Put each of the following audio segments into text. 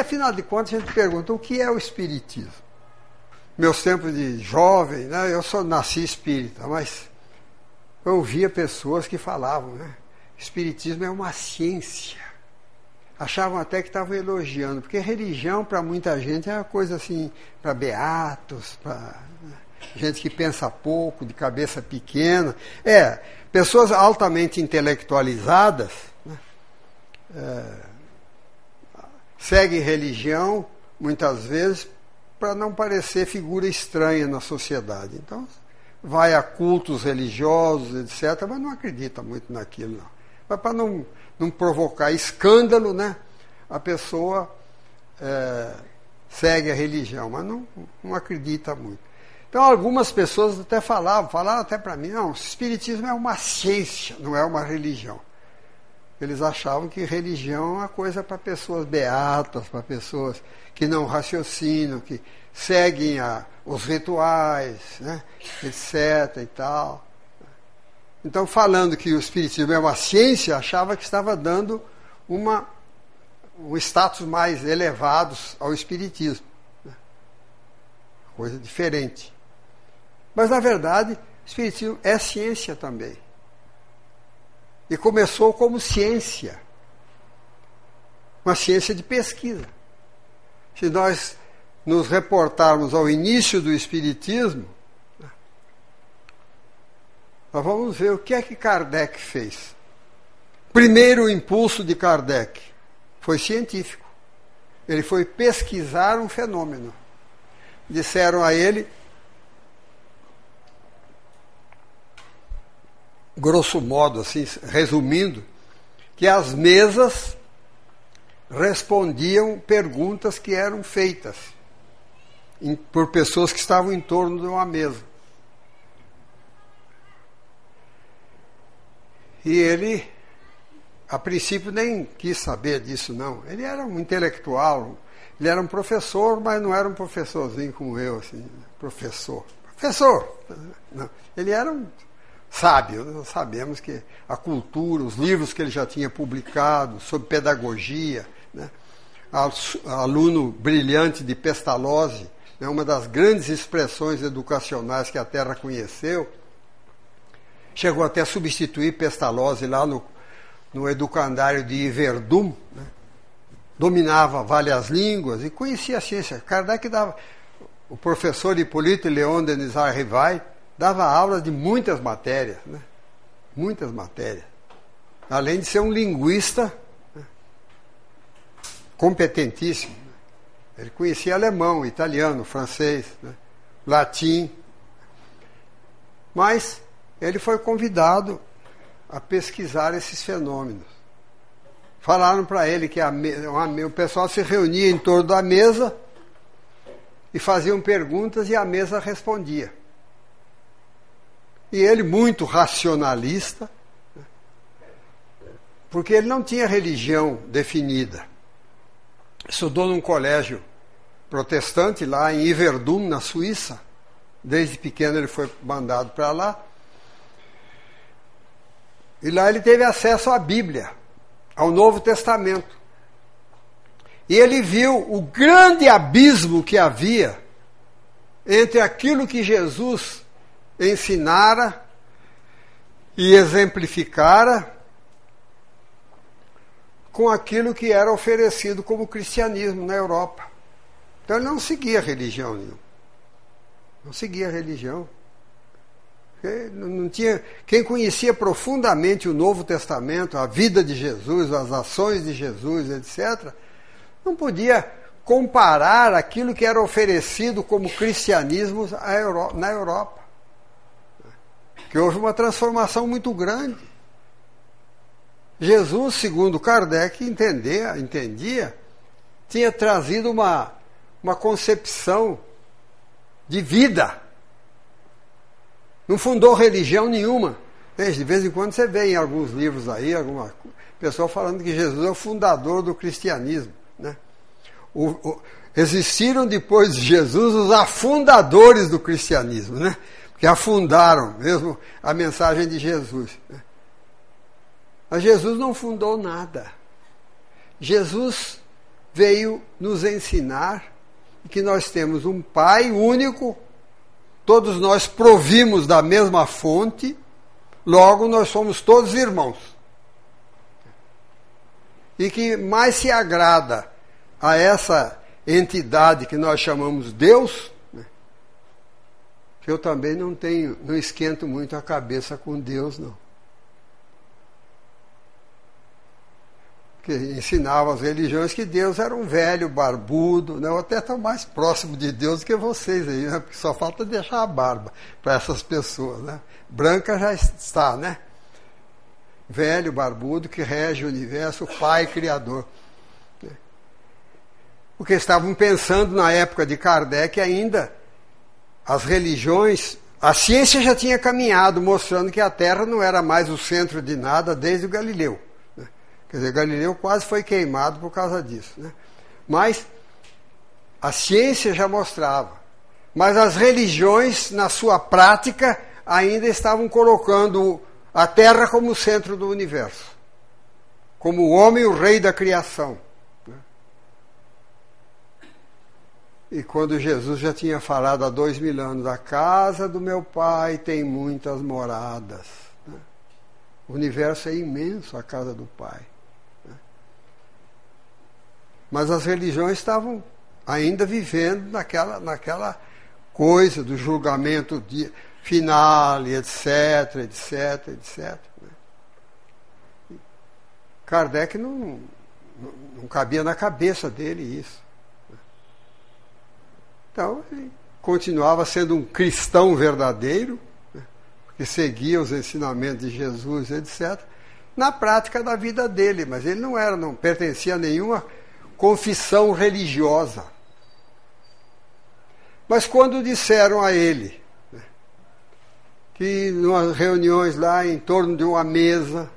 afinal de contas, a gente pergunta o que é o Espiritismo. Meus tempos de jovem, né, eu só nasci espírita, mas eu ouvia pessoas que falavam, né? Espiritismo é uma ciência. Achavam até que estavam elogiando, porque religião para muita gente é uma coisa assim, para beatos, para né, gente que pensa pouco, de cabeça pequena. É, pessoas altamente intelectualizadas né, é, seguem religião, muitas vezes, para não parecer figura estranha na sociedade. Então, vai a cultos religiosos, etc., mas não acredita muito naquilo, não. Mas para não, não provocar escândalo, né, a pessoa é, segue a religião, mas não, não acredita muito. Então, algumas pessoas até falavam, falaram até para mim, não, o Espiritismo é uma ciência, não é uma religião. Eles achavam que religião é uma coisa para pessoas beatas, para pessoas que não raciocinam, que seguem a, os rituais, né, etc. e tal. Então, falando que o Espiritismo é uma ciência, achava que estava dando uma, um status mais elevado ao Espiritismo. Né? Coisa diferente. Mas, na verdade, o Espiritismo é ciência também. E começou como ciência. Uma ciência de pesquisa. Se nós nos reportarmos ao início do Espiritismo, nós vamos ver o que é que Kardec fez. Primeiro impulso de Kardec foi científico. Ele foi pesquisar um fenômeno. Disseram a ele, grosso modo, assim, resumindo, que as mesas respondiam perguntas que eram feitas por pessoas que estavam em torno de uma mesa. E ele, a princípio, nem quis saber disso, não. Ele era um intelectual, ele era um professor, mas não era um professorzinho como eu, assim, professor. Professor! Não. Ele era um sábio. Sabemos que a cultura, os livros que ele já tinha publicado sobre pedagogia, né? aluno brilhante de Pestalozzi, né? uma das grandes expressões educacionais que a Terra conheceu, chegou até a substituir Pestalozzi lá no, no educandário de Iverdum, né? dominava várias línguas e conhecia a ciência. Kardec dava, o professor Hipólito Leon Denis Rivai dava aulas de muitas matérias, né? muitas matérias. Além de ser um linguista né? competentíssimo. Ele conhecia alemão, italiano, francês, né? latim. Mas ele foi convidado a pesquisar esses fenômenos. Falaram para ele que a, uma, o pessoal se reunia em torno da mesa e faziam perguntas e a mesa respondia. E ele, muito racionalista, porque ele não tinha religião definida. Estudou num colégio protestante lá em Iverdum, na Suíça. Desde pequeno ele foi mandado para lá. E lá ele teve acesso à Bíblia, ao Novo Testamento. E ele viu o grande abismo que havia entre aquilo que Jesus ensinara e exemplificara com aquilo que era oferecido como cristianismo na Europa. Então ele não seguia religião nenhuma. Não seguia religião. Não tinha, quem conhecia profundamente o Novo Testamento, a vida de Jesus, as ações de Jesus, etc., não podia comparar aquilo que era oferecido como cristianismo na Europa que houve uma transformação muito grande. Jesus, segundo Kardec entendia, entendia tinha trazido uma, uma concepção de vida. Não fundou religião nenhuma. De vez em quando você vê em alguns livros aí, alguma pessoa falando que Jesus é o fundador do cristianismo. Né? O, o, existiram depois de Jesus os afundadores do cristianismo. Né? Que afundaram mesmo a mensagem de Jesus. Mas Jesus não fundou nada. Jesus veio nos ensinar que nós temos um Pai único, todos nós provimos da mesma fonte, logo nós somos todos irmãos. E que mais se agrada a essa entidade que nós chamamos Deus? Que eu também não tenho, não esquento muito a cabeça com Deus, não. que ensinava as religiões que Deus era um velho barbudo, né? Eu até estou mais próximo de Deus do que vocês aí, né? Porque só falta deixar a barba para essas pessoas, né? Branca já está, né? Velho barbudo que rege o universo, o Pai Criador. Né? Porque estavam pensando na época de Kardec ainda as religiões, a ciência já tinha caminhado mostrando que a Terra não era mais o centro de nada desde o Galileu. Quer dizer, Galileu quase foi queimado por causa disso. Né? Mas a ciência já mostrava. Mas as religiões, na sua prática, ainda estavam colocando a Terra como centro do universo. Como o homem, o rei da criação. Né? E quando Jesus já tinha falado há dois mil anos, a casa do meu pai tem muitas moradas. Né? O universo é imenso, a casa do pai. Mas as religiões estavam ainda vivendo naquela, naquela coisa do julgamento de, final, etc, etc, etc. Né? Kardec não, não, não, cabia na cabeça dele isso. Então, ele continuava sendo um cristão verdadeiro, né? que seguia os ensinamentos de Jesus, etc., na prática da vida dele, mas ele não era, não pertencia a nenhuma confissão religiosa. Mas quando disseram a ele né, que em reuniões lá em torno de uma mesa,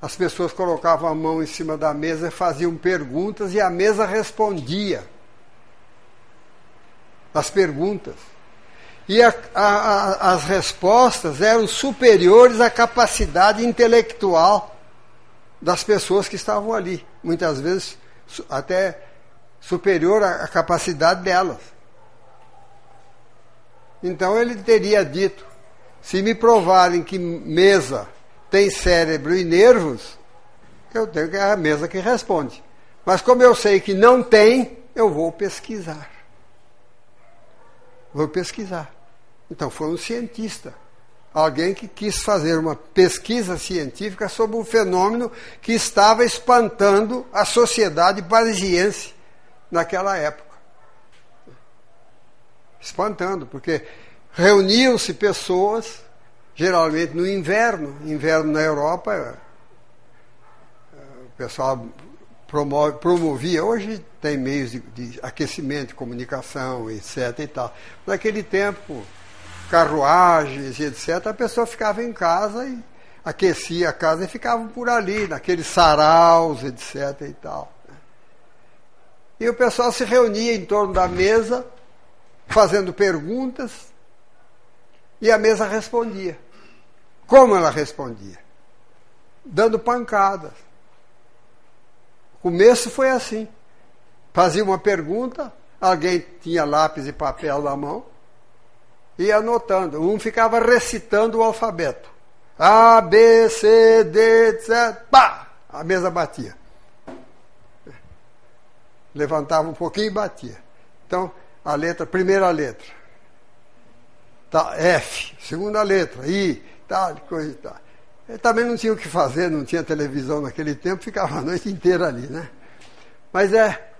as pessoas colocavam a mão em cima da mesa e faziam perguntas e a mesa respondia as perguntas. E a, a, a, as respostas eram superiores à capacidade intelectual das pessoas que estavam ali, muitas vezes até superior à capacidade delas. Então ele teria dito: se me provarem que mesa tem cérebro e nervos, eu tenho que é a mesa que responde. Mas como eu sei que não tem, eu vou pesquisar. Vou pesquisar. Então foi um cientista alguém que quis fazer uma pesquisa científica sobre um fenômeno que estava espantando a sociedade parisiense naquela época. Espantando, porque reuniam-se pessoas, geralmente no inverno, inverno na Europa, eh, o pessoal promove, promovia, hoje tem meios de, de aquecimento, comunicação, etc. e tal. Naquele tempo, carruagens e etc., a pessoa ficava em casa e aquecia a casa e ficavam por ali, naqueles saraus, etc. e tal. E o pessoal se reunia em torno da mesa, fazendo perguntas, e a mesa respondia. Como ela respondia? Dando pancadas. Começo foi assim. Fazia uma pergunta, alguém tinha lápis e papel na mão, ia anotando. Um ficava recitando o alfabeto. A, B, C, D, etc. Pá! A mesa batia. Levantava um pouquinho e batia. Então, a letra, primeira letra. Tá, F, segunda letra, I, tal, coisa e tal. Ele também não tinha o que fazer, não tinha televisão naquele tempo, ficava a noite inteira ali, né? Mas é.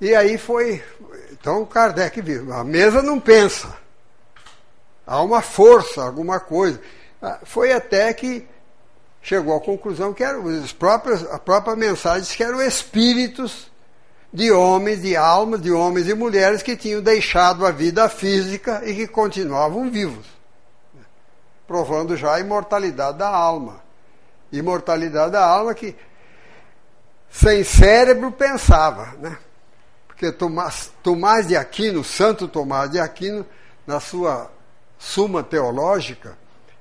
E aí foi. Então Kardec viu. A mesa não pensa. Há uma força, alguma coisa. Ah, foi até que chegou à conclusão que eram os próprios, a própria mensagem que eram espíritos de homens, de almas, de homens e mulheres que tinham deixado a vida física e que continuavam vivos, provando já a imortalidade da alma. Imortalidade da alma que sem cérebro pensava, né? Porque Tomás, Tomás de Aquino, Santo Tomás de Aquino, na sua Suma Teológica,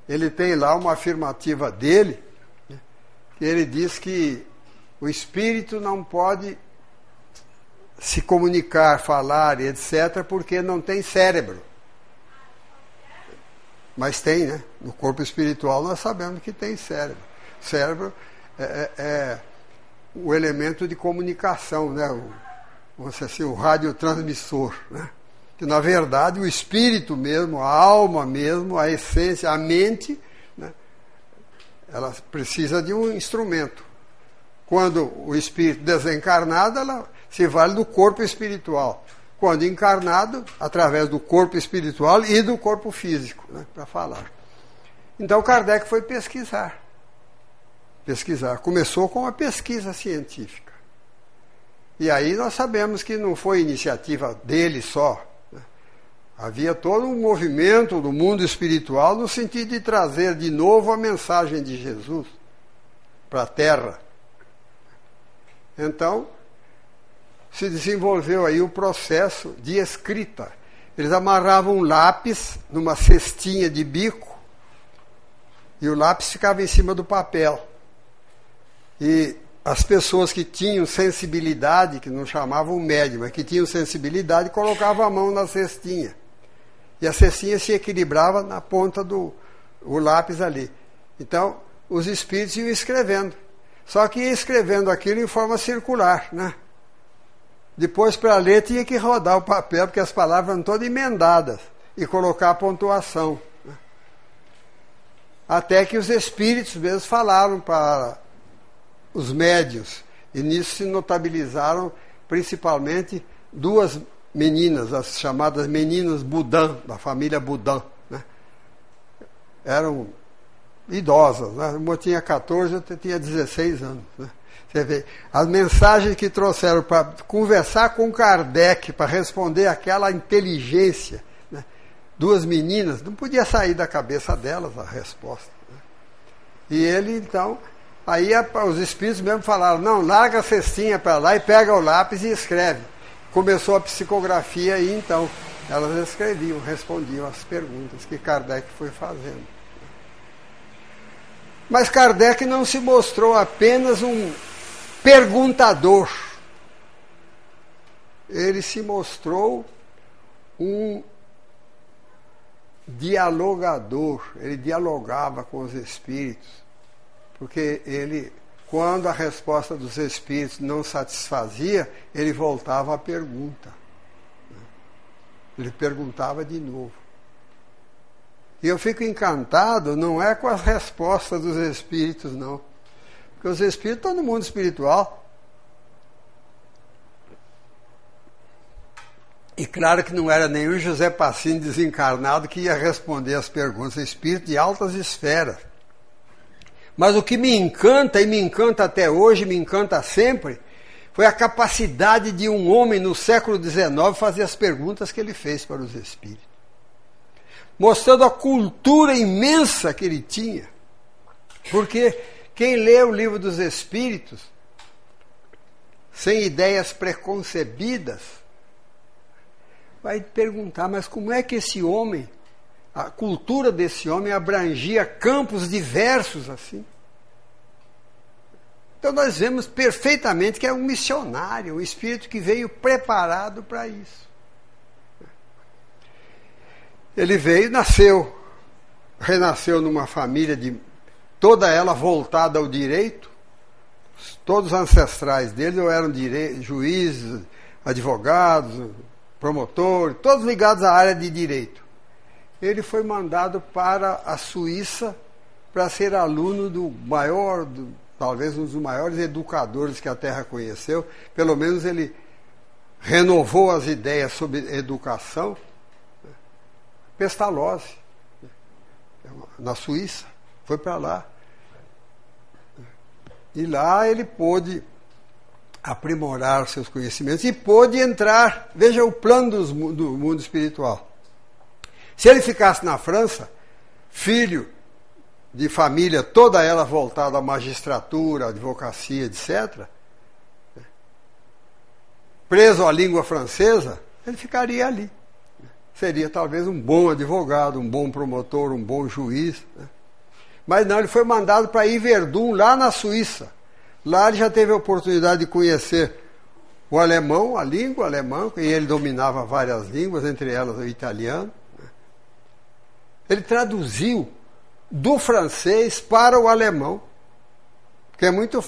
ele tem lá uma afirmativa dele, né, que ele diz que o espírito não pode se comunicar, falar, etc., porque não tem cérebro. Mas tem, né? No corpo espiritual nós sabemos que tem cérebro. Cérebro é, é, é o elemento de comunicação, né? O, vamos dizer assim, o radiotransmissor, né? Que na verdade o espírito mesmo, a alma mesmo, a essência, a mente, né? ela precisa de um instrumento. Quando o espírito desencarnado, ela se vale do corpo espiritual. Quando encarnado, através do corpo espiritual e do corpo físico, né, para falar. Então Kardec foi pesquisar. Pesquisar. Começou com uma pesquisa científica. E aí nós sabemos que não foi iniciativa dele só. Né? Havia todo um movimento do mundo espiritual no sentido de trazer de novo a mensagem de Jesus para a Terra então, se desenvolveu aí o processo de escrita. Eles amarravam um lápis numa cestinha de bico e o lápis ficava em cima do papel. E as pessoas que tinham sensibilidade, que não chamavam médium, mas que tinham sensibilidade, colocavam a mão na cestinha. E a cestinha se equilibrava na ponta do o lápis ali. Então, os espíritos iam escrevendo. Só que ia escrevendo aquilo em forma circular, né? Depois, para ler, tinha que rodar o papel, porque as palavras eram todas emendadas, e colocar a pontuação. Né? Até que os espíritos mesmo falaram para os médios, e nisso se notabilizaram principalmente duas meninas, as chamadas meninas Budan, da família Budan. Né? Eram idosas. Né? Uma tinha 14, outra tinha 16 anos. Né? Você vê, as mensagens que trouxeram para conversar com Kardec, para responder aquela inteligência. Né? Duas meninas, não podia sair da cabeça delas a resposta. Né? E ele, então, aí os espíritos mesmo falaram: não, larga a cestinha para lá e pega o lápis e escreve. Começou a psicografia e então elas escreviam, respondiam as perguntas que Kardec foi fazendo. Mas Kardec não se mostrou apenas um perguntador. Ele se mostrou um dialogador. Ele dialogava com os espíritos. Porque ele, quando a resposta dos espíritos não satisfazia, ele voltava à pergunta. Ele perguntava de novo. E eu fico encantado, não é com as respostas dos espíritos, não. Porque os espíritos estão no mundo espiritual. E claro que não era nenhum José Passini desencarnado que ia responder as perguntas, espírito de altas esferas. Mas o que me encanta, e me encanta até hoje, me encanta sempre, foi a capacidade de um homem no século XIX fazer as perguntas que ele fez para os espíritos mostrando a cultura imensa que ele tinha. Porque quem lê o livro dos Espíritos, sem ideias preconcebidas, vai perguntar: mas como é que esse homem, a cultura desse homem abrangia campos diversos assim? Então nós vemos perfeitamente que é um missionário, um espírito que veio preparado para isso. Ele veio, nasceu, renasceu numa família de toda ela voltada ao direito. Todos os ancestrais dele eram juízes, advogados, promotores, todos ligados à área de direito. Ele foi mandado para a Suíça para ser aluno do maior, do, talvez um dos maiores educadores que a Terra conheceu. Pelo menos ele renovou as ideias sobre educação Pestalozzi, na Suíça, foi para lá. E lá ele pôde aprimorar seus conhecimentos e pôde entrar, veja o plano dos, do mundo espiritual. Se ele ficasse na França, filho de família, toda ela voltada à magistratura, advocacia, etc., preso à língua francesa, ele ficaria ali seria talvez um bom advogado, um bom promotor, um bom juiz. Né? Mas não, ele foi mandado para Iverdun, lá na Suíça, Lá ele já teve a oportunidade de conhecer o alemão, a língua alemã, e ele dominava várias línguas, entre elas o italiano. Ele traduziu do francês para o alemão, que é muito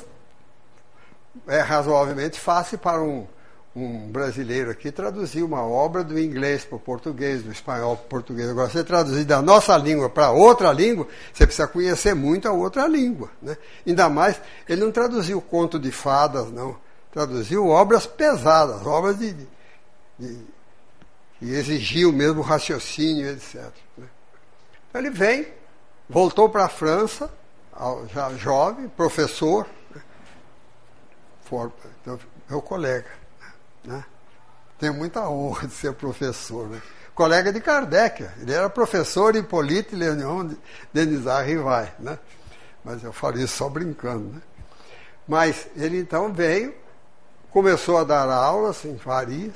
é razoavelmente fácil para um, um brasileiro aqui traduzir uma obra do inglês para o português, do espanhol para o português. Agora, você traduzir da nossa língua para outra língua, você precisa conhecer muito a outra língua. Né? Ainda mais, ele não traduziu conto de fadas, não. Traduziu obras pesadas, obras de, de, de que exigiam mesmo raciocínio, etc. Né? Então, ele vem, voltou para a França, já jovem, professor, né? For, então, meu colega. Né? Tenho muita honra de ser professor. Né? Colega de Kardec, ele era professor em Polite Leonion Denizar Rivai. Né? Mas eu falo isso só brincando. Né? Mas ele então veio, começou a dar aulas em Paris,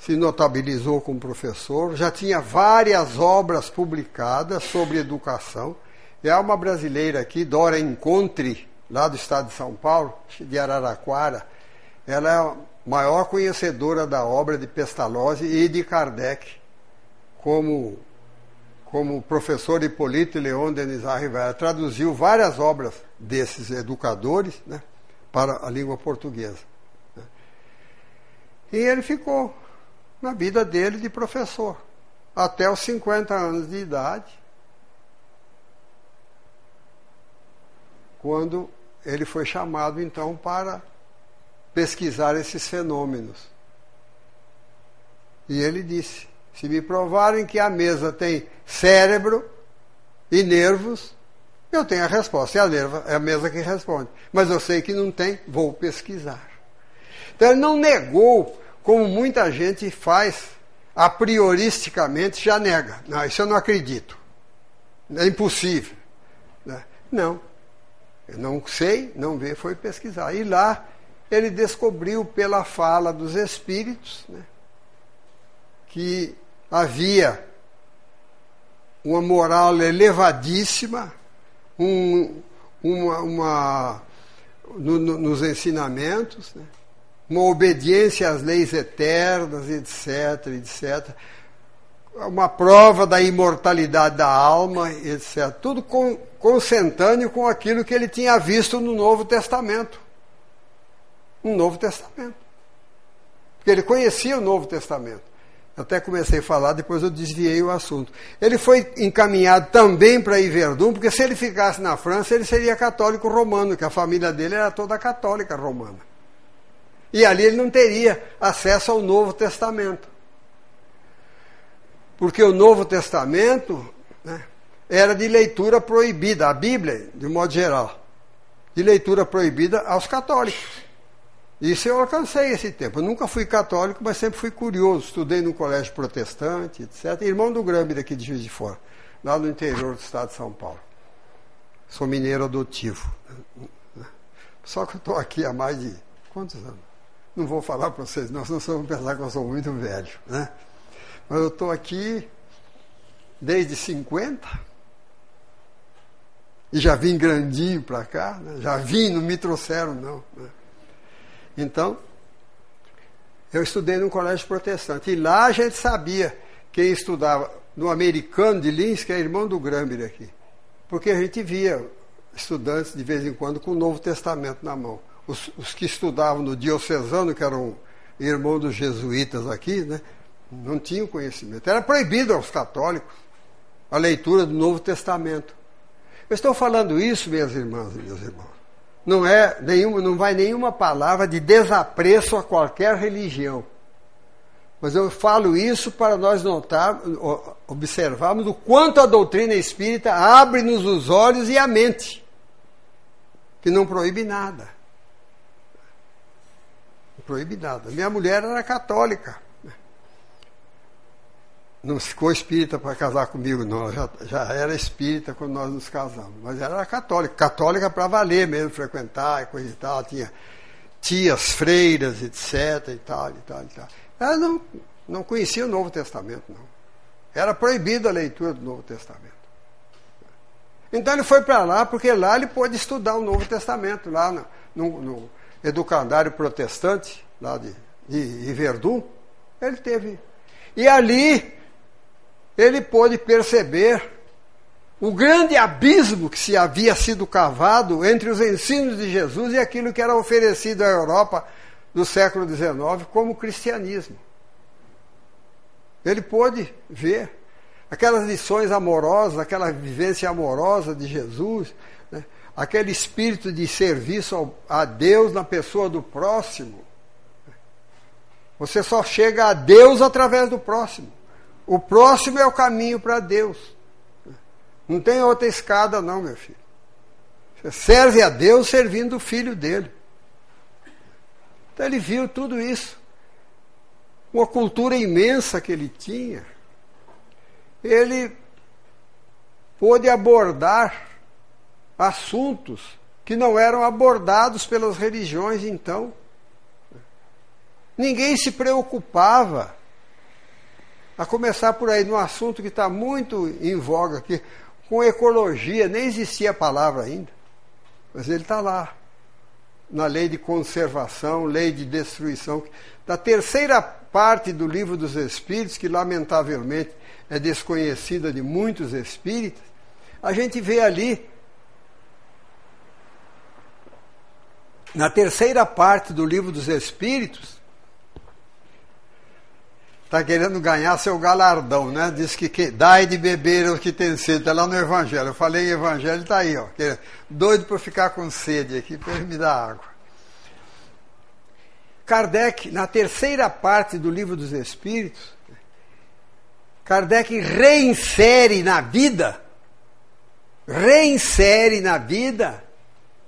se notabilizou como professor, já tinha várias obras publicadas sobre educação. E há uma brasileira aqui, Dora Encontre, lá do estado de São Paulo, de Araraquara. Ela é a maior conhecedora da obra de Pestalozzi e de Kardec, como, como professor Hipólito Leon Denis Rivera. Traduziu várias obras desses educadores né, para a língua portuguesa. Né. E ele ficou na vida dele de professor, até os 50 anos de idade, quando ele foi chamado então para pesquisar esses fenômenos. E ele disse: se me provarem que a mesa tem cérebro e nervos, eu tenho a resposta. É a, mesa que responde. Mas eu sei que não tem, vou pesquisar. Então ele não negou, como muita gente faz, a prioristicamente já nega. Não, isso eu não acredito. É impossível. Né? Não. Não sei, não vi, foi pesquisar. E lá ele descobriu pela fala dos espíritos né, que havia uma moral elevadíssima, um, uma, uma no, no, nos ensinamentos, né, uma obediência às leis eternas, etc, etc uma prova da imortalidade da alma, etc. Tudo com, consentâneo com aquilo que ele tinha visto no Novo Testamento. No Novo Testamento. Porque ele conhecia o Novo Testamento. Até comecei a falar, depois eu desviei o assunto. Ele foi encaminhado também para Iverdun, porque se ele ficasse na França, ele seria católico romano, que a família dele era toda católica romana. E ali ele não teria acesso ao Novo Testamento. Porque o Novo Testamento né, era de leitura proibida, a Bíblia, de modo geral, de leitura proibida aos católicos. Isso eu alcancei esse tempo. Eu nunca fui católico, mas sempre fui curioso. Estudei no colégio protestante, etc. Irmão do Grambi daqui de Juiz de Fora, lá no interior do estado de São Paulo. Sou mineiro adotivo. Só que eu estou aqui há mais de. Quantos anos? Não vou falar para vocês, não, senão vocês vão pensar que eu sou muito velho. Né? Mas eu estou aqui desde 50 e já vim grandinho para cá, né? já vim, não me trouxeram, não. Né? Então, eu estudei num colégio protestante e lá a gente sabia quem estudava no americano de Lins, que é irmão do Gramber aqui. Porque a gente via estudantes de vez em quando com o Novo Testamento na mão. Os, os que estudavam no diocesano, que eram irmãos dos jesuítas aqui, né? Não tinham conhecimento. Era proibido aos católicos a leitura do Novo Testamento. Eu estou falando isso, minhas irmãs e meus irmãos. Não é nenhuma, não vai nenhuma palavra de desapreço a qualquer religião. Mas eu falo isso para nós notar, observarmos o quanto a doutrina espírita abre-nos os olhos e a mente, que não proíbe nada. Não proíbe nada. Minha mulher era católica não ficou espírita para casar comigo, não. Já, já era espírita quando nós nos casamos. Mas era católica, católica para valer mesmo, frequentar e coisa e tal. Tinha tias, freiras, etc. e tal, e tal, e tal. Ela não, não conhecia o Novo Testamento, não. Era proibida a leitura do Novo Testamento. Então ele foi para lá, porque lá ele pôde estudar o Novo Testamento, lá no, no, no educandário protestante, lá de, de, de Verdun. Ele teve. E ali ele pôde perceber o grande abismo que se havia sido cavado entre os ensinos de Jesus e aquilo que era oferecido à Europa do século XIX como cristianismo. Ele pôde ver aquelas lições amorosas, aquela vivência amorosa de Jesus, né? aquele espírito de serviço a Deus na pessoa do próximo. Você só chega a Deus através do próximo. O próximo é o caminho para Deus. Não tem outra escada, não, meu filho. Você serve a Deus servindo o filho dele. Então ele viu tudo isso. Uma cultura imensa que ele tinha. Ele pôde abordar assuntos que não eram abordados pelas religiões então. Ninguém se preocupava, a começar por aí, num assunto que está muito em voga aqui, com ecologia, nem existia a palavra ainda, mas ele está lá na lei de conservação, lei de destruição, da terceira parte do livro dos Espíritos, que lamentavelmente é desconhecida de muitos espíritas, a gente vê ali, na terceira parte do livro dos Espíritos, está querendo ganhar seu galardão, né? Diz que, que dai de beber o que tem sede, está lá no Evangelho. Eu falei em Evangelho, está aí, ó, doido para ficar com sede aqui, para me dar água. Kardec, na terceira parte do Livro dos Espíritos, Kardec reinsere na vida, reinsere na vida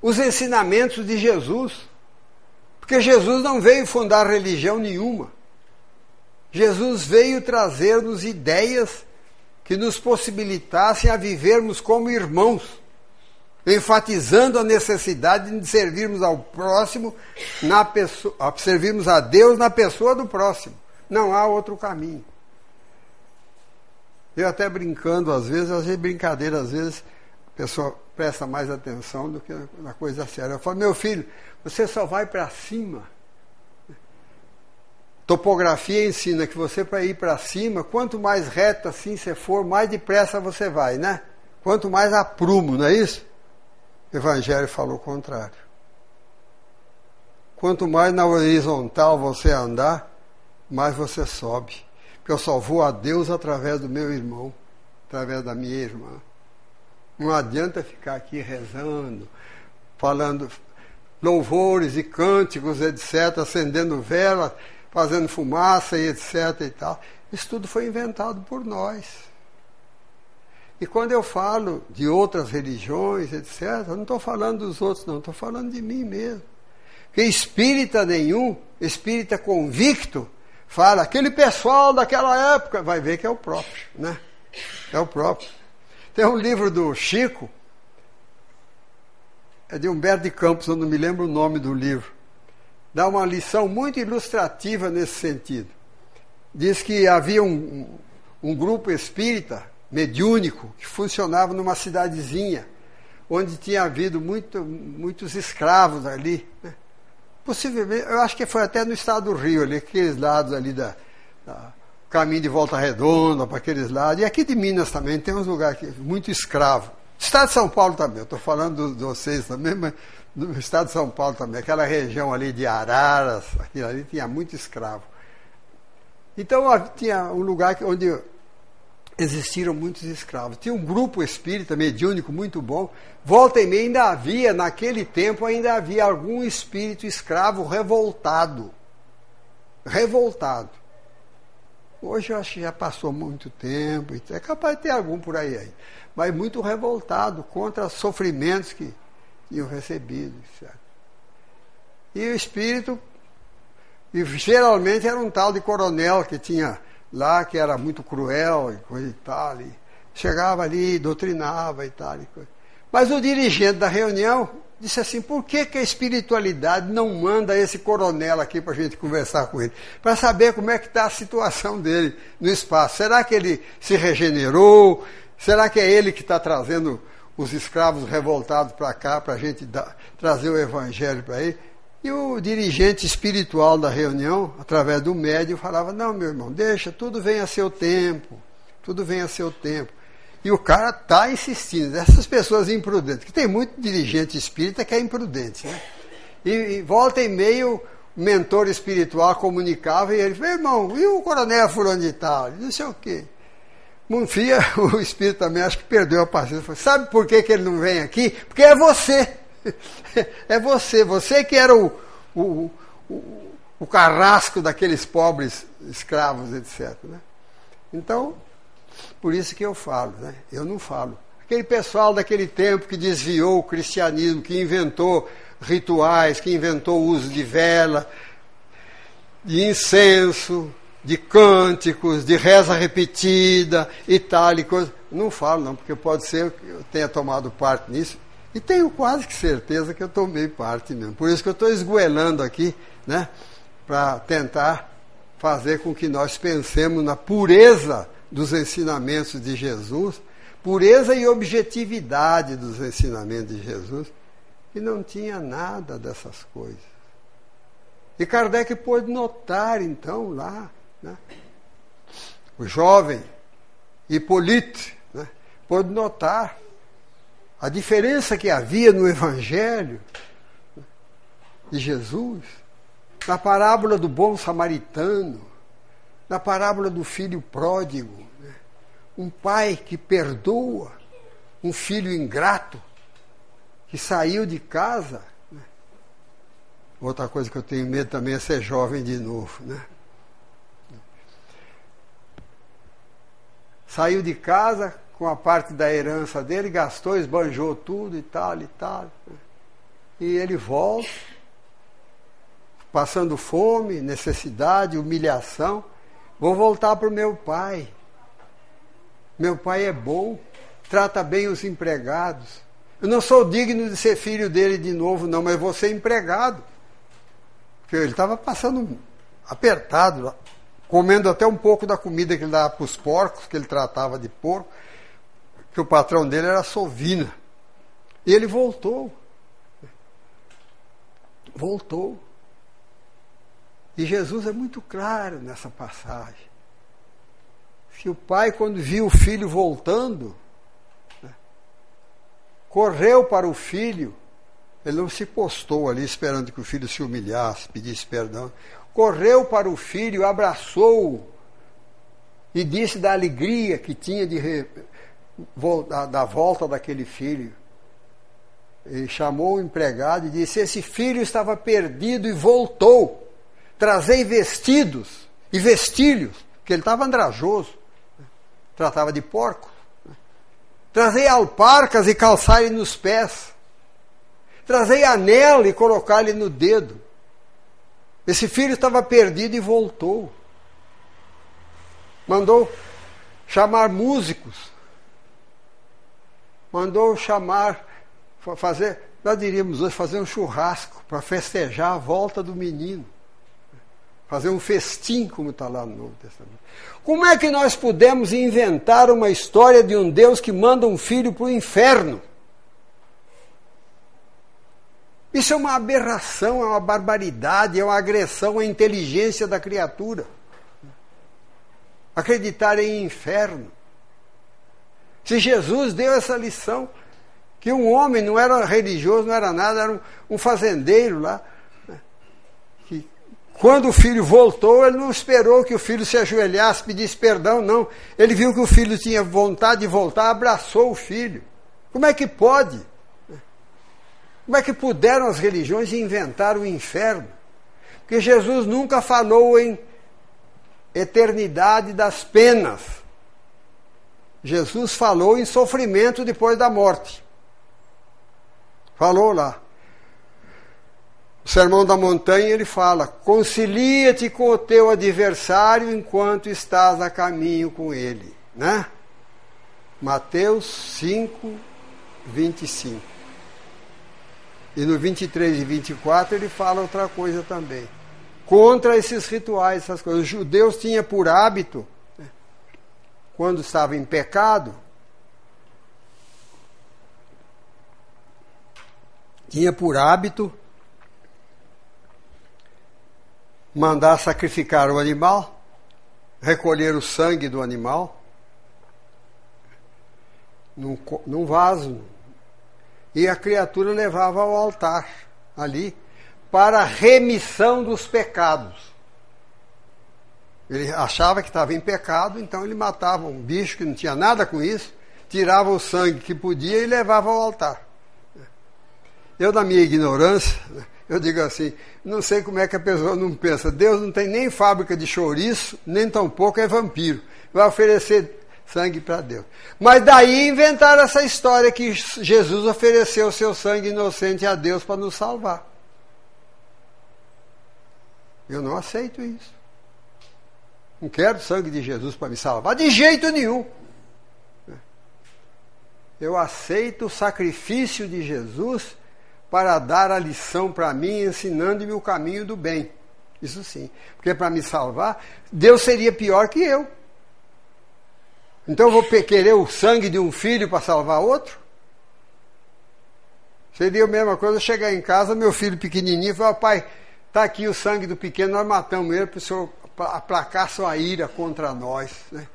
os ensinamentos de Jesus. Porque Jesus não veio fundar religião nenhuma. Jesus veio trazer-nos ideias que nos possibilitassem a vivermos como irmãos, enfatizando a necessidade de servirmos ao próximo, na pessoa, servirmos a Deus na pessoa do próximo. Não há outro caminho. Eu até brincando às vezes, às vezes brincadeira, às vezes a pessoa presta mais atenção do que na coisa séria. Eu falo, meu filho, você só vai para cima Topografia ensina que você, para ir para cima, quanto mais reto assim você for, mais depressa você vai, né? Quanto mais aprumo, não é isso? O Evangelho falou o contrário. Quanto mais na horizontal você andar, mais você sobe. Porque eu só vou a Deus através do meu irmão, através da minha irmã. Não adianta ficar aqui rezando, falando louvores e cânticos, etc., acendendo velas fazendo fumaça e etc e tal. Isso tudo foi inventado por nós. E quando eu falo de outras religiões, etc., não estou falando dos outros, não, estou falando de mim mesmo. Que espírita nenhum, espírita convicto, fala, aquele pessoal daquela época, vai ver que é o próprio, né? É o próprio. Tem um livro do Chico, é de Humberto de Campos, eu não me lembro o nome do livro dá uma lição muito ilustrativa nesse sentido. Diz que havia um, um grupo espírita mediúnico que funcionava numa cidadezinha onde tinha havido muito, muitos escravos ali. Né? Possivelmente, eu acho que foi até no estado do Rio, ali, aqueles lados ali da, da caminho de Volta Redonda, para aqueles lados. E aqui de Minas também tem uns lugares que muito escravo. Estado de São Paulo também, eu estou falando de vocês também, mas no estado de São Paulo também, aquela região ali de Araras, aquilo ali tinha muito escravo. Então tinha um lugar onde existiram muitos escravos. Tinha um grupo espírita mediúnico muito bom. Volta e meia ainda havia, naquele tempo ainda havia algum espírito escravo revoltado. Revoltado. Hoje eu acho que já passou muito tempo, é capaz de ter algum por aí, aí. mas muito revoltado contra os sofrimentos que tinham recebido. Certo? E o espírito, e geralmente era um tal de coronel que tinha lá, que era muito cruel e coisa e tal. E chegava ali, doutrinava e tal. E coisa. Mas o dirigente da reunião disse assim: por que, que a espiritualidade não manda esse coronel aqui para a gente conversar com ele? Para saber como é que está a situação dele no espaço. Será que ele se regenerou? Será que é ele que está trazendo os escravos revoltados para cá, para a gente dar, trazer o evangelho para ele. E o dirigente espiritual da reunião, através do médium, falava: Não, meu irmão, deixa, tudo vem a seu tempo. Tudo vem a seu tempo. E o cara está insistindo. Essas pessoas imprudentes, que tem muito dirigente espírita que é imprudente, né? E, e volta e meio, o mentor espiritual comunicava e ele falou: irmão, e o coronel fulano de tal? Não sei o quê. Monfia, o espírito também acho que perdeu a paciência. Sabe por que, que ele não vem aqui? Porque é você. É você. Você que era o, o, o, o carrasco daqueles pobres escravos, etc. Né? Então, por isso que eu falo, né? Eu não falo. Aquele pessoal daquele tempo que desviou o cristianismo, que inventou rituais, que inventou o uso de vela, de incenso, de cânticos, de reza repetida e tal e coisa. Não falo não, porque pode ser que eu tenha tomado parte nisso. E tenho quase que certeza que eu tomei parte mesmo. Por isso que eu estou esgoelando aqui, né? Para tentar fazer com que nós pensemos na pureza dos ensinamentos de Jesus, pureza e objetividade dos ensinamentos de Jesus, e não tinha nada dessas coisas. E Kardec pôde notar, então, lá, né? O jovem Hipólite né? pôde notar a diferença que havia no Evangelho de Jesus, na parábola do bom samaritano, na parábola do filho pródigo, né? um pai que perdoa um filho ingrato que saiu de casa. Né? Outra coisa que eu tenho medo também é ser jovem de novo, né? Saiu de casa com a parte da herança dele, gastou, esbanjou tudo e tal e tal. E ele volta, passando fome, necessidade, humilhação. Vou voltar para o meu pai. Meu pai é bom, trata bem os empregados. Eu não sou digno de ser filho dele de novo, não, mas vou ser empregado. Porque ele estava passando apertado comendo até um pouco da comida que ele dava para os porcos, que ele tratava de porco, que o patrão dele era sovina. E ele voltou. Voltou. E Jesus é muito claro nessa passagem. Que o pai, quando viu o filho voltando, né, correu para o filho, ele não se postou ali esperando que o filho se humilhasse, pedisse perdão correu para o filho, abraçou-o e disse da alegria que tinha de re... da, volta daquele filho. E chamou o empregado e disse: Esse filho estava perdido e voltou. Trazei vestidos e vestilhos, porque ele estava andrajoso, tratava de porco. Trazei alparcas e calçai-lhe nos pés. Trazei anel e colocar-lhe no dedo. Esse filho estava perdido e voltou. Mandou chamar músicos. Mandou chamar, fazer, nós diríamos hoje, fazer um churrasco para festejar a volta do menino. Fazer um festim, como está lá no Novo Testamento. Como é que nós pudemos inventar uma história de um Deus que manda um filho para o inferno? Isso é uma aberração, é uma barbaridade, é uma agressão à inteligência da criatura. Acreditar em inferno. Se Jesus deu essa lição, que um homem não era religioso, não era nada, era um, fazendeiro lá, né, que quando o filho voltou, ele não esperou que o filho se ajoelhasse, pedisse perdão, não. Ele viu que o filho tinha vontade de voltar, abraçou o filho. Como é que pode? Como é que puderam as religiões inventar o inferno? Porque Jesus nunca falou em eternidade das penas. Jesus falou em sofrimento depois da morte. Falou lá. O Sermão da Montanha ele fala: concilia-te com o teu adversário enquanto estás a caminho com ele. Né? Mateus 5, 25. E no 23 e 24 ele fala outra coisa também. Contra esses rituais, essas coisas. Os judeus tinham por hábito, né, quando estavam em pecado, tinha por hábito mandar sacrificar o animal, recolher o sangue do animal num, num vaso, e a criatura levava ao altar ali para remissão dos pecados. Ele achava que estava em pecado, então ele matava um bicho que não tinha nada com isso, tirava o sangue que podia e levava ao altar. Eu, na minha ignorância, eu digo assim: não sei como é que a pessoa não pensa. Deus não tem nem fábrica de chouriço, nem tampouco é vampiro. Vai oferecer sangue para Deus. Mas daí inventaram essa história que Jesus ofereceu o seu sangue inocente a Deus para nos salvar. Eu não aceito isso. Não quero sangue de Jesus para me salvar, de jeito nenhum. Eu aceito o sacrifício de Jesus para dar a lição para mim, ensinando-me o caminho do bem. Isso sim. Porque para me salvar, Deus seria pior que eu. Então eu vou querer o sangue de um filho para salvar outro? Seria a mesma coisa chegar em casa, meu filho pequenininho, e falar, pai, está aqui o sangue do pequeno, nós matamos ele para o senhor aplacar sua ira contra nós. Né?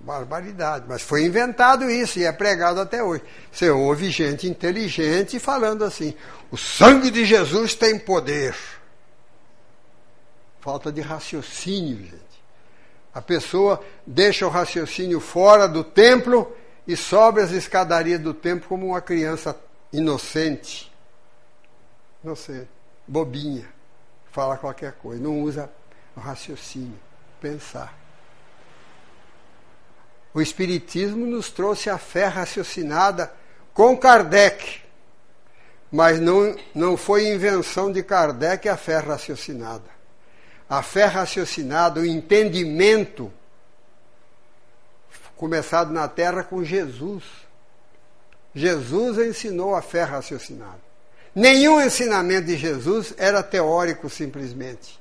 Barbaridade. Mas foi inventado isso e é pregado até hoje. Você ouve gente inteligente falando assim: o sangue de Jesus tem poder. Falta de raciocínio, gente. A pessoa deixa o raciocínio fora do templo e sobe as escadarias do templo como uma criança inocente. Inocente, bobinha, fala qualquer coisa, não usa o raciocínio, pensar. O Espiritismo nos trouxe a fé raciocinada com Kardec, mas não, não foi invenção de Kardec a fé raciocinada. A fé raciocinada, o entendimento, começado na terra com Jesus. Jesus ensinou a fé raciocinada. Nenhum ensinamento de Jesus era teórico simplesmente.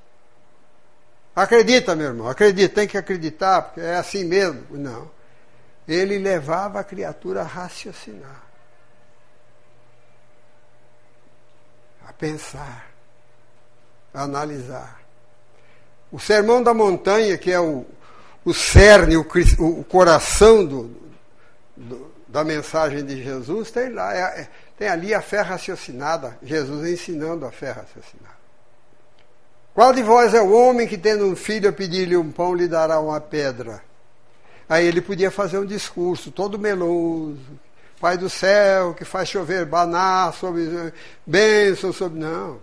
Acredita, meu irmão, acredita, tem que acreditar, porque é assim mesmo. Não. Ele levava a criatura a raciocinar, a pensar, a analisar. O Sermão da Montanha, que é o, o cerne, o, o coração do, do, da mensagem de Jesus, tem lá, é, é, tem ali a fé raciocinada, Jesus ensinando a fé raciocinada. Qual de vós é o homem que, tendo um filho, a pedir-lhe um pão, lhe dará uma pedra? Aí ele podia fazer um discurso todo meloso. Pai do céu, que faz chover baná sobre bênção sobre. Não.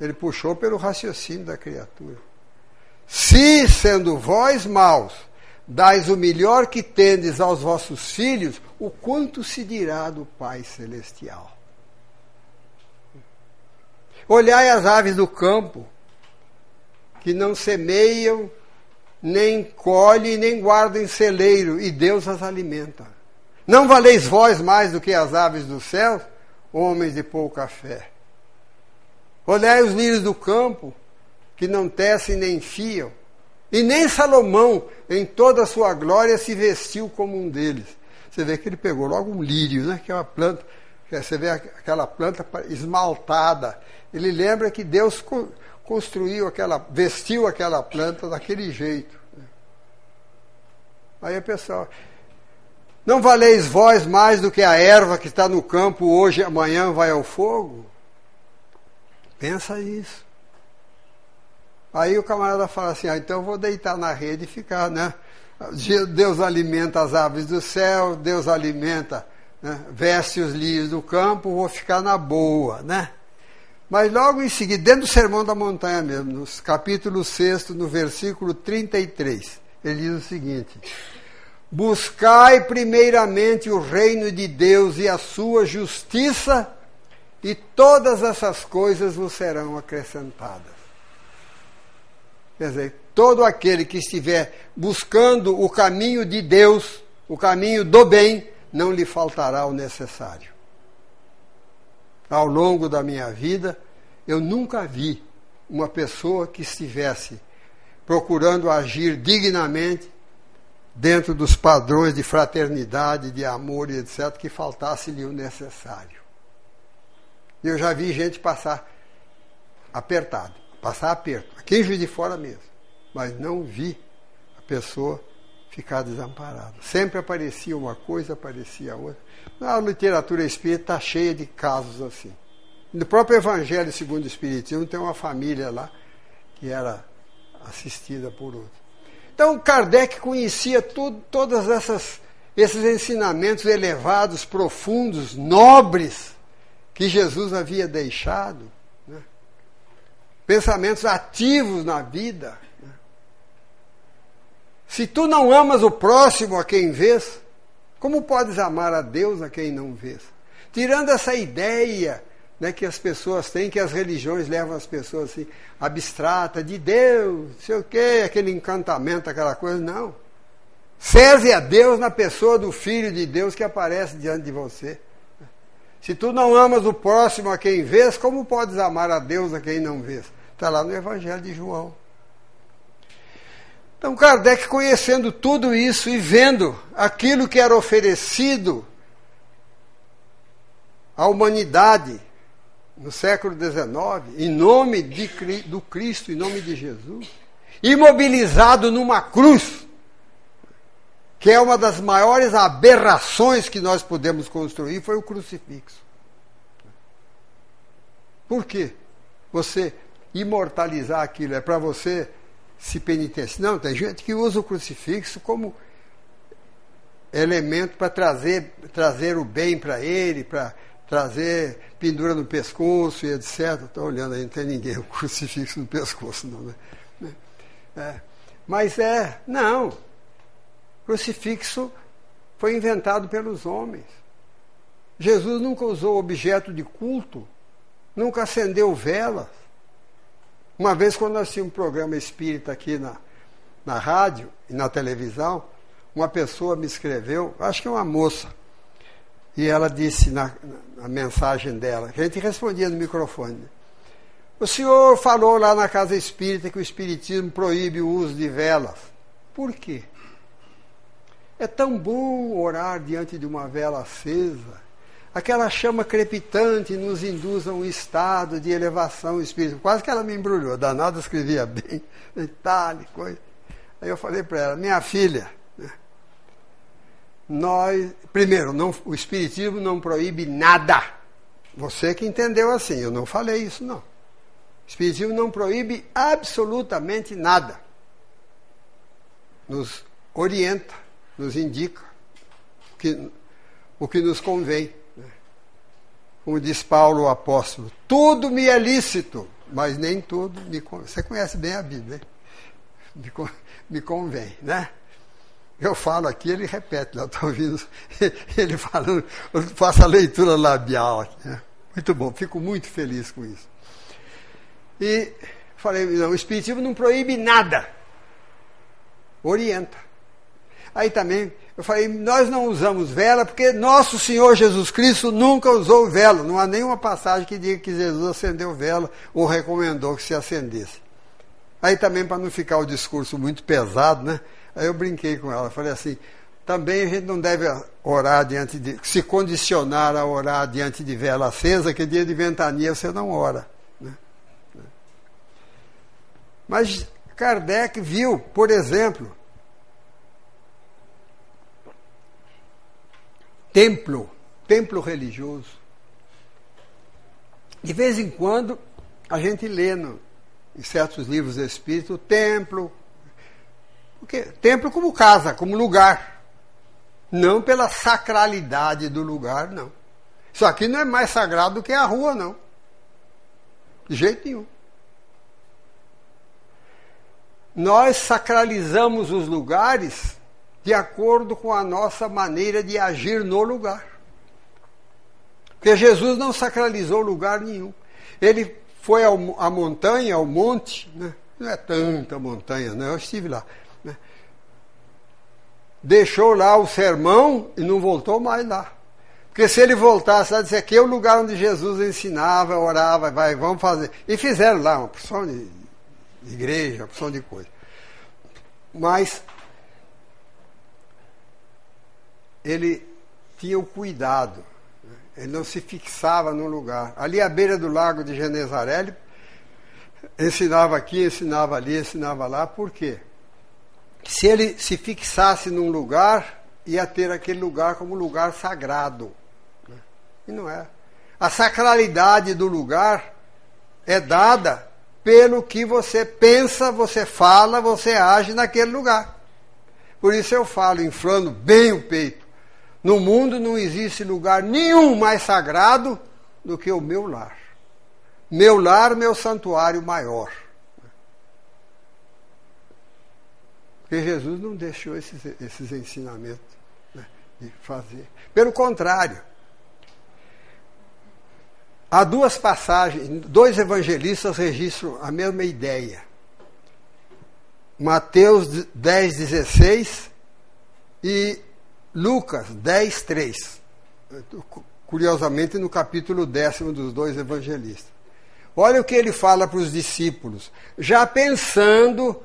Ele puxou pelo raciocínio da criatura. Se, sendo vós maus, dais o melhor que tendes aos vossos filhos, o quanto se dirá do Pai Celestial? Olhai as aves do campo, que não semeiam, nem colhem, nem guardam em celeiro, e Deus as alimenta. Não valeis vós mais do que as aves do céu, homens de pouca fé. Olhai os lírios do campo, que não tecem nem fiam, e nem Salomão, em toda a sua glória, se vestiu como um deles. Você vê que ele pegou logo um lírio, né, que é uma planta, você vê aquela planta esmaltada. Ele lembra que Deus construiu aquela, vestiu aquela planta daquele jeito. Aí a pessoa, não valeis vós mais do que a erva que está no campo hoje amanhã vai ao fogo? Pensa isso. Aí o camarada fala assim, ah, então eu vou deitar na rede e ficar, né? Deus alimenta as aves do céu, Deus alimenta, né? veste os lírios do campo, vou ficar na boa, né? Mas logo em seguida, dentro do Sermão da Montanha mesmo, no capítulo 6, no versículo 33, ele diz o seguinte: Buscai primeiramente o reino de Deus e a sua justiça, e todas essas coisas vos serão acrescentadas. Quer dizer, todo aquele que estiver buscando o caminho de Deus, o caminho do bem, não lhe faltará o necessário ao longo da minha vida, eu nunca vi uma pessoa que estivesse procurando agir dignamente dentro dos padrões de fraternidade, de amor e etc., que faltasse-lhe o necessário. Eu já vi gente passar apertado, passar aperto, aqui em Juiz de Fora mesmo. Mas não vi a pessoa ficar desamparada. Sempre aparecia uma coisa, aparecia outra. A literatura espírita está cheia de casos assim. No próprio Evangelho segundo o Espiritismo tem uma família lá que era assistida por outro. Então Kardec conhecia tudo, todas essas esses ensinamentos elevados, profundos, nobres que Jesus havia deixado? Pensamentos ativos na vida. Né? Se tu não amas o próximo a quem vês, como podes amar a Deus a quem não vês? Tirando essa ideia né, que as pessoas têm, que as religiões levam as pessoas assim, abstrata, de Deus, sei o quê, aquele encantamento, aquela coisa, não. Serve a Deus na pessoa do Filho de Deus que aparece diante de você. Se tu não amas o próximo a quem vês, como podes amar a Deus a quem não vês? Está lá no Evangelho de João. Então Kardec, conhecendo tudo isso e vendo aquilo que era oferecido à humanidade no século XIX, em nome de, do Cristo, em nome de Jesus, imobilizado numa cruz, que é uma das maiores aberrações que nós podemos construir, foi o crucifixo. Por quê? Você imortalizar aquilo é para você se penitenciar. Não, tem gente que usa o crucifixo como elemento para trazer, trazer o bem para ele, para trazer pendura no pescoço e etc. Estou olhando aí, não tem ninguém com crucifixo no pescoço, não, né? É. Mas é, não. Crucifixo foi inventado pelos homens. Jesus nunca usou objeto de culto, nunca acendeu velas. Uma vez, quando nós tínhamos um programa espírita aqui na, na rádio e na televisão, uma pessoa me escreveu, acho que é uma moça, e ela disse na, na mensagem dela, a gente respondia no microfone. O senhor falou lá na casa espírita que o espiritismo proíbe o uso de velas. Por quê? É tão bom orar diante de uma vela acesa. Aquela chama crepitante nos induz a um estado de elevação espiritual. Quase que ela me embrulhou. Danada escrevia bem, detalhe, coisa. Aí eu falei para ela, minha filha, nós, primeiro, não, o Espiritismo não proíbe nada. Você que entendeu assim, eu não falei isso, não. O Espiritismo não proíbe absolutamente nada. Nos orienta, nos indica o que, o que nos convém. Né? Como diz Paulo o apóstolo, tudo me é lícito, mas nem tudo me convém. Você conhece bem a Bíblia, me, me convém, né? Eu falo aqui, ele repete, lá estou ouvindo ele falando, eu faço a leitura labial aqui. Né? Muito bom, fico muito feliz com isso. E falei, não, o Espiritismo não proíbe nada, orienta. Aí também, eu falei, nós não usamos vela porque nosso Senhor Jesus Cristo nunca usou vela. Não há nenhuma passagem que diga que Jesus acendeu vela ou recomendou que se acendesse. Aí também, para não ficar o discurso muito pesado, né? Aí eu brinquei com ela, falei assim, também a gente não deve orar diante de, se condicionar a orar diante de vela acesa, que dia de ventania você não ora. Né? Mas Kardec viu, por exemplo, templo, templo religioso. De vez em quando a gente lê no, em certos livros espíritos templo, porque templo como casa, como lugar. Não pela sacralidade do lugar, não. Isso aqui não é mais sagrado do que a rua, não. De jeito nenhum. Nós sacralizamos os lugares de acordo com a nossa maneira de agir no lugar. Porque Jesus não sacralizou lugar nenhum. Ele foi à montanha, ao monte, né? não é tanta montanha, não, eu estive lá deixou lá o sermão e não voltou mais lá. Porque se ele voltasse lá, disse aqui é o lugar onde Jesus ensinava, orava, vai, vamos fazer. E fizeram lá uma porção de igreja, uma porção de coisa. Mas ele tinha o cuidado. Ele não se fixava num lugar. Ali à beira do lago de Genezaré, ele ensinava aqui, ensinava ali, ensinava lá. Por quê? Se ele se fixasse num lugar, ia ter aquele lugar como lugar sagrado. Né? E não é. A sacralidade do lugar é dada pelo que você pensa, você fala, você age naquele lugar. Por isso eu falo, inflando bem o peito. No mundo não existe lugar nenhum mais sagrado do que o meu lar. Meu lar, meu santuário maior. Porque Jesus não deixou esses, esses ensinamentos né, de fazer. Pelo contrário, há duas passagens, dois evangelistas registram a mesma ideia. Mateus 10, 16 e Lucas 10, 3. Curiosamente, no capítulo décimo dos dois evangelistas. Olha o que ele fala para os discípulos, já pensando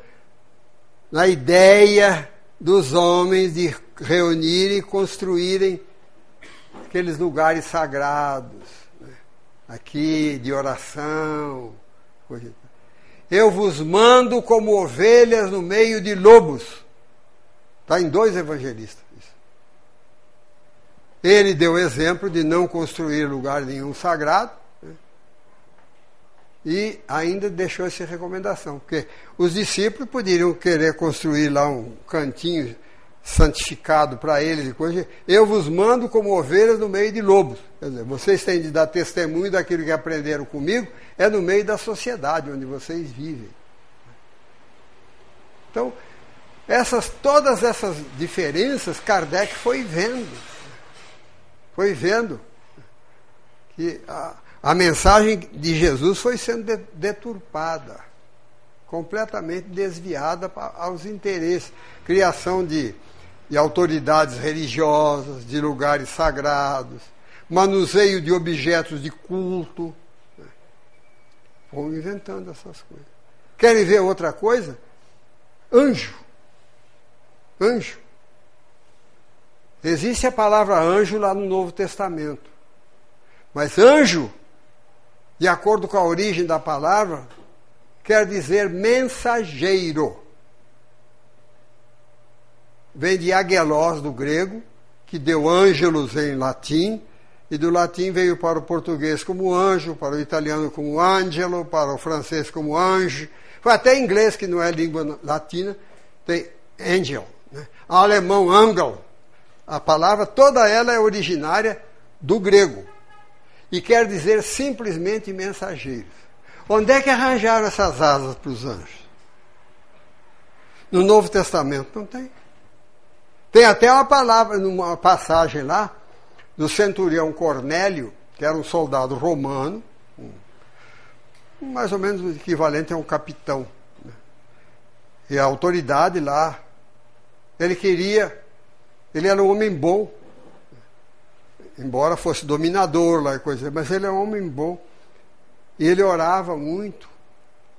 na ideia dos homens de reunirem e construírem aqueles lugares sagrados, né? aqui de oração. Coisa. Eu vos mando como ovelhas no meio de lobos. Está em dois evangelistas. Ele deu exemplo de não construir lugar nenhum sagrado né? e ainda deixou essa recomendação, porque os discípulos poderiam querer construir lá um cantinho santificado para eles e coisa. Eu vos mando como ovelhas no meio de lobos. Quer dizer, vocês têm de dar testemunho daquilo que aprenderam comigo, é no meio da sociedade onde vocês vivem. Então, essas, todas essas diferenças, Kardec foi vendo. Foi vendo que a, a mensagem de Jesus foi sendo de, deturpada, completamente desviada para, aos interesses. Criação de de autoridades religiosas, de lugares sagrados, manuseio de objetos de culto. Vão inventando essas coisas. Querem ver outra coisa? Anjo. Anjo. Existe a palavra anjo lá no Novo Testamento. Mas anjo, de acordo com a origem da palavra, quer dizer mensageiro vem de aguelós do grego, que deu ângelos em latim, e do latim veio para o português como anjo, para o italiano como angelo, para o francês como foi até inglês, que não é língua latina, tem angel. Né? alemão, angel. A palavra, toda ela é originária do grego. E quer dizer simplesmente mensageiros. Onde é que arranjaram essas asas para os anjos? No Novo Testamento não tem. Tem até uma palavra, numa passagem lá, do centurião Cornélio, que era um soldado romano, mais ou menos o equivalente a um capitão. Né? E a autoridade lá, ele queria, ele era um homem bom, embora fosse dominador lá e coisa, mas ele é um homem bom. E ele orava muito,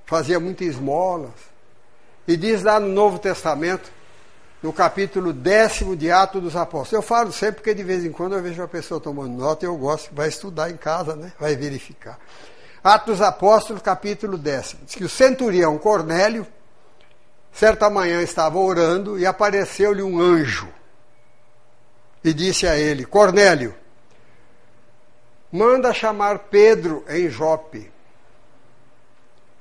fazia muitas esmolas. E diz lá no Novo Testamento no capítulo décimo de Atos dos Apóstolos. Eu falo sempre porque de vez em quando eu vejo uma pessoa tomando nota e eu gosto, vai estudar em casa, né? vai verificar. Atos dos Apóstolos, capítulo décimo. Diz que o centurião Cornélio, certa manhã estava orando e apareceu-lhe um anjo. E disse a ele: Cornélio, manda chamar Pedro em Jope.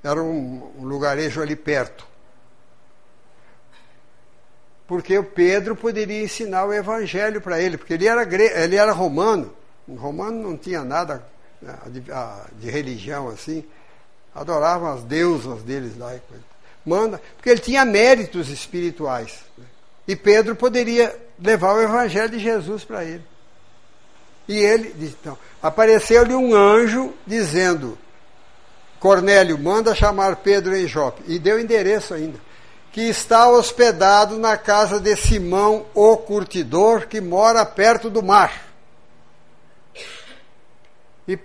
Era um, lugarejo ali perto porque o Pedro poderia ensinar o evangelho para ele, porque ele era, ele era romano, o romano não tinha nada né, de, de, religião assim, adoravam as deusas deles lá. Manda, porque ele tinha méritos espirituais. Né? E Pedro poderia levar o evangelho de Jesus para ele. E ele, então, apareceu-lhe um anjo dizendo: Cornélio, manda chamar Pedro em Jope. E deu endereço ainda que está hospedado na casa de Simão, o curtidor, que mora perto do mar. E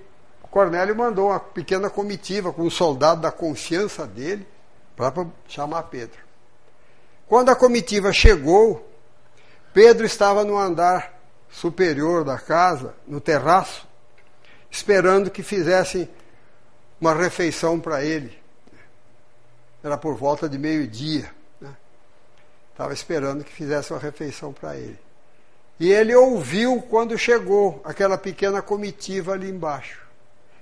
Cornélio mandou uma pequena comitiva com um soldado da confiança dele para chamar Pedro. Quando a comitiva chegou, Pedro estava no andar superior da casa, no terraço, esperando que fizessem uma refeição para ele. Era por volta de meio-dia. Estava né? esperando que fizesse uma refeição para ele. E ele ouviu quando chegou aquela pequena comitiva ali embaixo.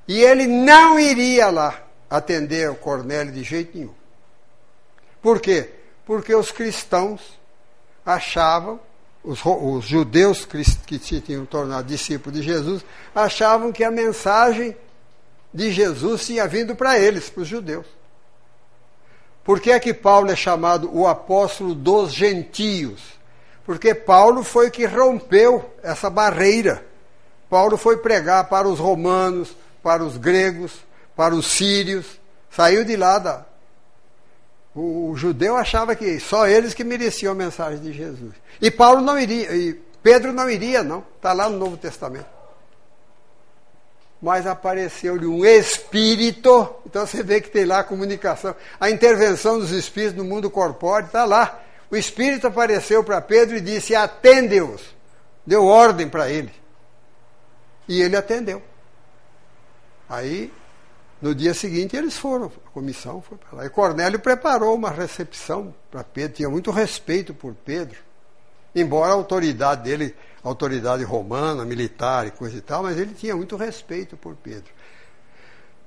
E ele não iria lá atender o Cornélio de jeito nenhum. Por quê? Porque os cristãos achavam, os, os judeus que se tinham tornado discípulos de Jesus, achavam que a mensagem de Jesus tinha vindo para eles, para os judeus. Por que é que Paulo é chamado o apóstolo dos gentios? Porque Paulo foi que rompeu essa barreira. Paulo foi pregar para os romanos, para os gregos, para os sírios, saiu de lá da. O, o judeu achava que só eles que mereciam a mensagem de Jesus. E Paulo não iria, e Pedro não iria, não. Está lá no Novo Testamento. Mas apareceu-lhe um espírito. Então você vê que tem lá a comunicação. A intervenção dos espíritos no mundo corpóreo está lá. O espírito apareceu para Pedro e disse: Atende-os. Deu ordem para ele. E ele atendeu. Aí, no dia seguinte, eles foram, a comissão foi para lá. E Cornélio preparou uma recepção para Pedro, tinha muito respeito por Pedro, embora a autoridade dele, autoridade romana, militar e coisa e tal, mas ele tinha muito respeito por Pedro.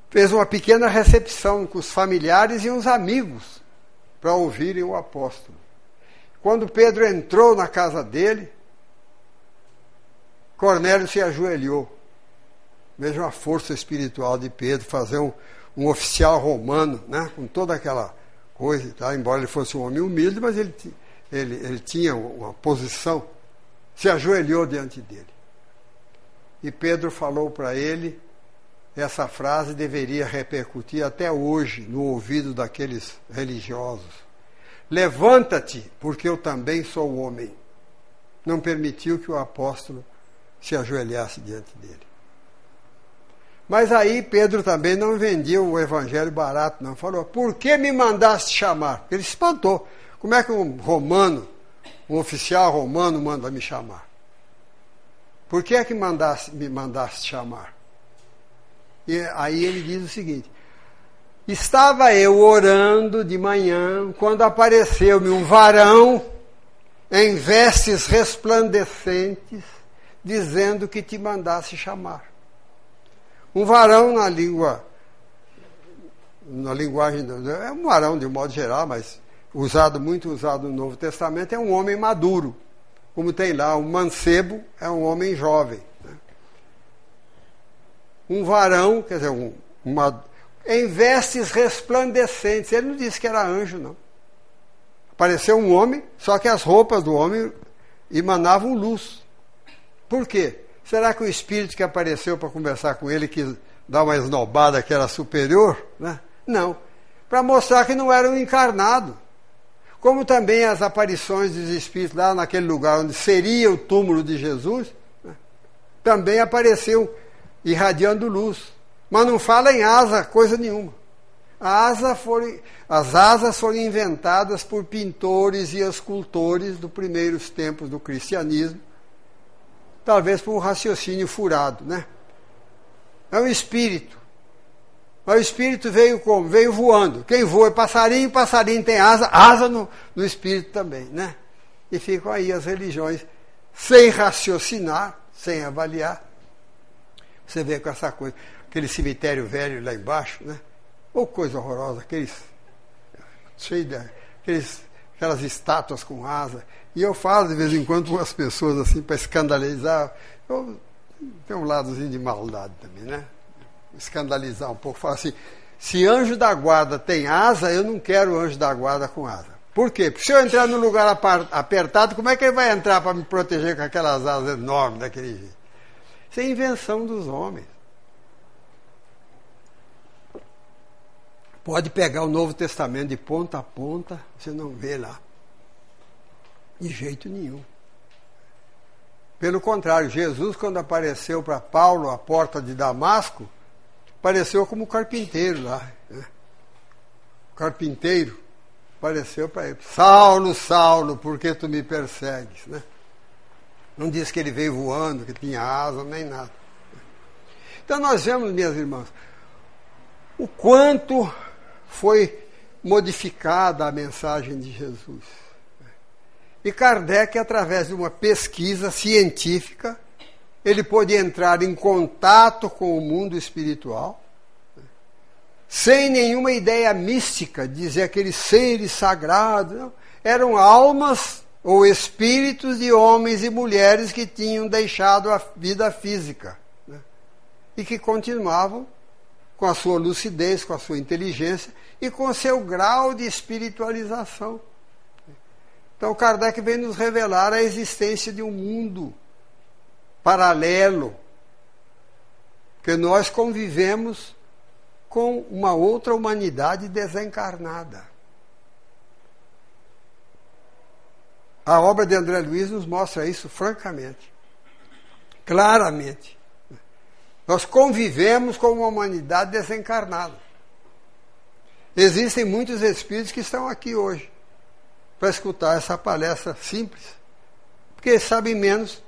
Fez uma pequena recepção com os familiares e os amigos para ouvirem o apóstolo. Quando Pedro entrou na casa dele, Cornélio se ajoelhou Vejam a força espiritual de Pedro, fazer um, um oficial romano, né, com toda aquela coisa, tá? embora ele fosse um homem humilde, mas ele, ele, ele tinha uma posição, se ajoelhou diante dele. E Pedro falou para ele, essa frase deveria repercutir até hoje no ouvido daqueles religiosos. Levanta-te, porque eu também sou homem. Não permitiu que o apóstolo se ajoelhasse diante dele. Mas aí Pedro também não vendia o evangelho barato, não. Falou, por que me mandaste chamar? Ele espantou. Como é que um romano, um oficial romano manda me chamar? Por que é que me mandaste chamar? E aí ele diz o seguinte: Estava eu orando de manhã, quando apareceu-me um varão em vestes resplandecentes, dizendo que te mandasse chamar. Um varão na língua, na linguagem, é um varão de modo geral, mas usado, muito usado no Novo Testamento, é um homem maduro. Como tem lá, um mancebo é um homem jovem. Né? Um varão, quer dizer, um, uma, em vestes resplandecentes. Ele não disse que era anjo, não. Apareceu um homem, só que as roupas do homem emanavam luz. Por quê? Será que o espírito que apareceu para conversar com ele quis dar uma esnobada que era superior? Né? Não. Para mostrar que não era um encarnado. Como também as aparições dos espíritos lá naquele lugar onde seria o túmulo de Jesus, né? também apareceu irradiando luz. Mas não fala em asa, coisa nenhuma. Asa foram, as asas foram inventadas por pintores e escultores dos primeiros tempos do cristianismo talvez por um raciocínio furado, né? É um espírito. Mas o espírito veio como? Veio voando. Quem voa é passarinho, passarinho tem asa, asa no, no espírito também, né? E ficam aí as religiões sem raciocinar, sem avaliar. Você vê com essa coisa, aquele cemitério velho lá embaixo, né? Ou coisa horrorosa, aqueles, cheio de, aqueles, aquelas estátuas com asa. E eu falo de vez em quando com as pessoas assim para escandalizar. Eu, tem um ladozinho de maldade também, né? Escandalizar um pouco. Falar assim: se anjo da guarda tem asa, eu não quero anjo da guarda com asa. Por quê? Porque se eu entrar num lugar apertado, como é que ele vai entrar para me proteger com aquelas asas enormes daquele jeito? Isso é invenção dos homens. Pode pegar o Novo Testamento de ponta a ponta, você não vê lá. De jeito nenhum. Pelo contrário, Jesus, quando apareceu para Paulo à porta de Damasco, apareceu como carpinteiro lá. Né? Carpinteiro apareceu para ele: Saulo, Saulo, por que tu me persegues? Né? Não disse que ele veio voando, que tinha asa, nem nada. Então nós vemos, minhas irmãs, o quanto foi modificada a mensagem de Jesus. E Kardec, através de uma pesquisa científica, ele pôde entrar em contato com o mundo espiritual, sem nenhuma ideia mística, dizer aqueles seres sagrados. Não. Eram almas ou espíritos de homens e mulheres que tinham deixado a vida física né? e que continuavam com a sua lucidez, com a sua inteligência e com o seu grau de espiritualização. Então, Kardec vem nos revelar a existência de um mundo paralelo, que nós convivemos com uma outra humanidade desencarnada. A obra de André Luiz nos mostra isso francamente, claramente. Nós convivemos com uma humanidade desencarnada. Existem muitos espíritos que estão aqui hoje para escutar essa palestra simples, porque sabem menos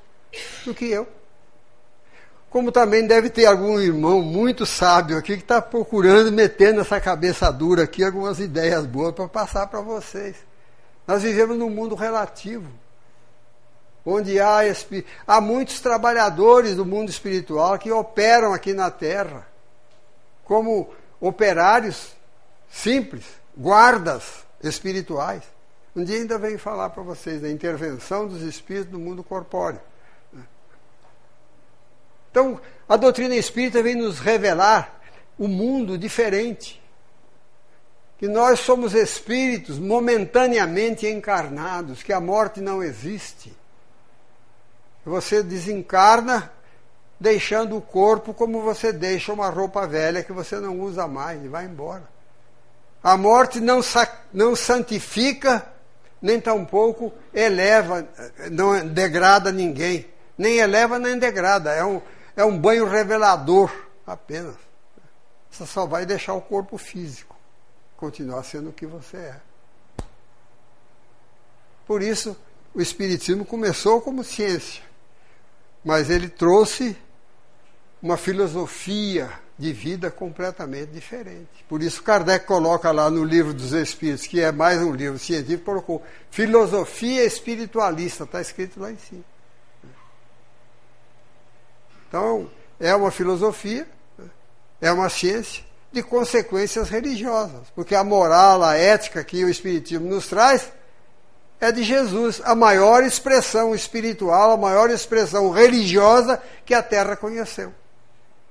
do que eu. Como também deve ter algum irmão muito sábio aqui que está procurando meter nessa cabeça dura aqui algumas ideias boas para passar para vocês. Nós vivemos num mundo relativo, onde há, há muitos trabalhadores do mundo espiritual que operam aqui na Terra, como operários simples, guardas espirituais. Um dia ainda venho falar para vocês da intervenção dos espíritos no mundo corpóreo. Então, a doutrina espírita vem nos revelar o um mundo diferente. Que nós somos espíritos momentaneamente encarnados, que a morte não existe. Você desencarna deixando o corpo como você deixa uma roupa velha que você não usa mais e vai embora. A morte não, não santifica, nem tampouco eleva, não degrada ninguém. Nem eleva, nem degrada. É um, é um banho revelador apenas. Você só vai deixar o corpo físico continuar sendo o que você é. Por isso, o Espiritismo começou como ciência, mas ele trouxe uma filosofia de vida completamente diferente. Por isso, Kardec coloca lá no livro dos Espíritos, que é mais um livro científico, colocou filosofia espiritualista, está escrito lá em cima. Então, é uma filosofia, é uma ciência de consequências religiosas, porque a moral, a ética que o Espiritismo nos traz é de Jesus, a maior expressão espiritual, a maior expressão religiosa que a Terra conheceu.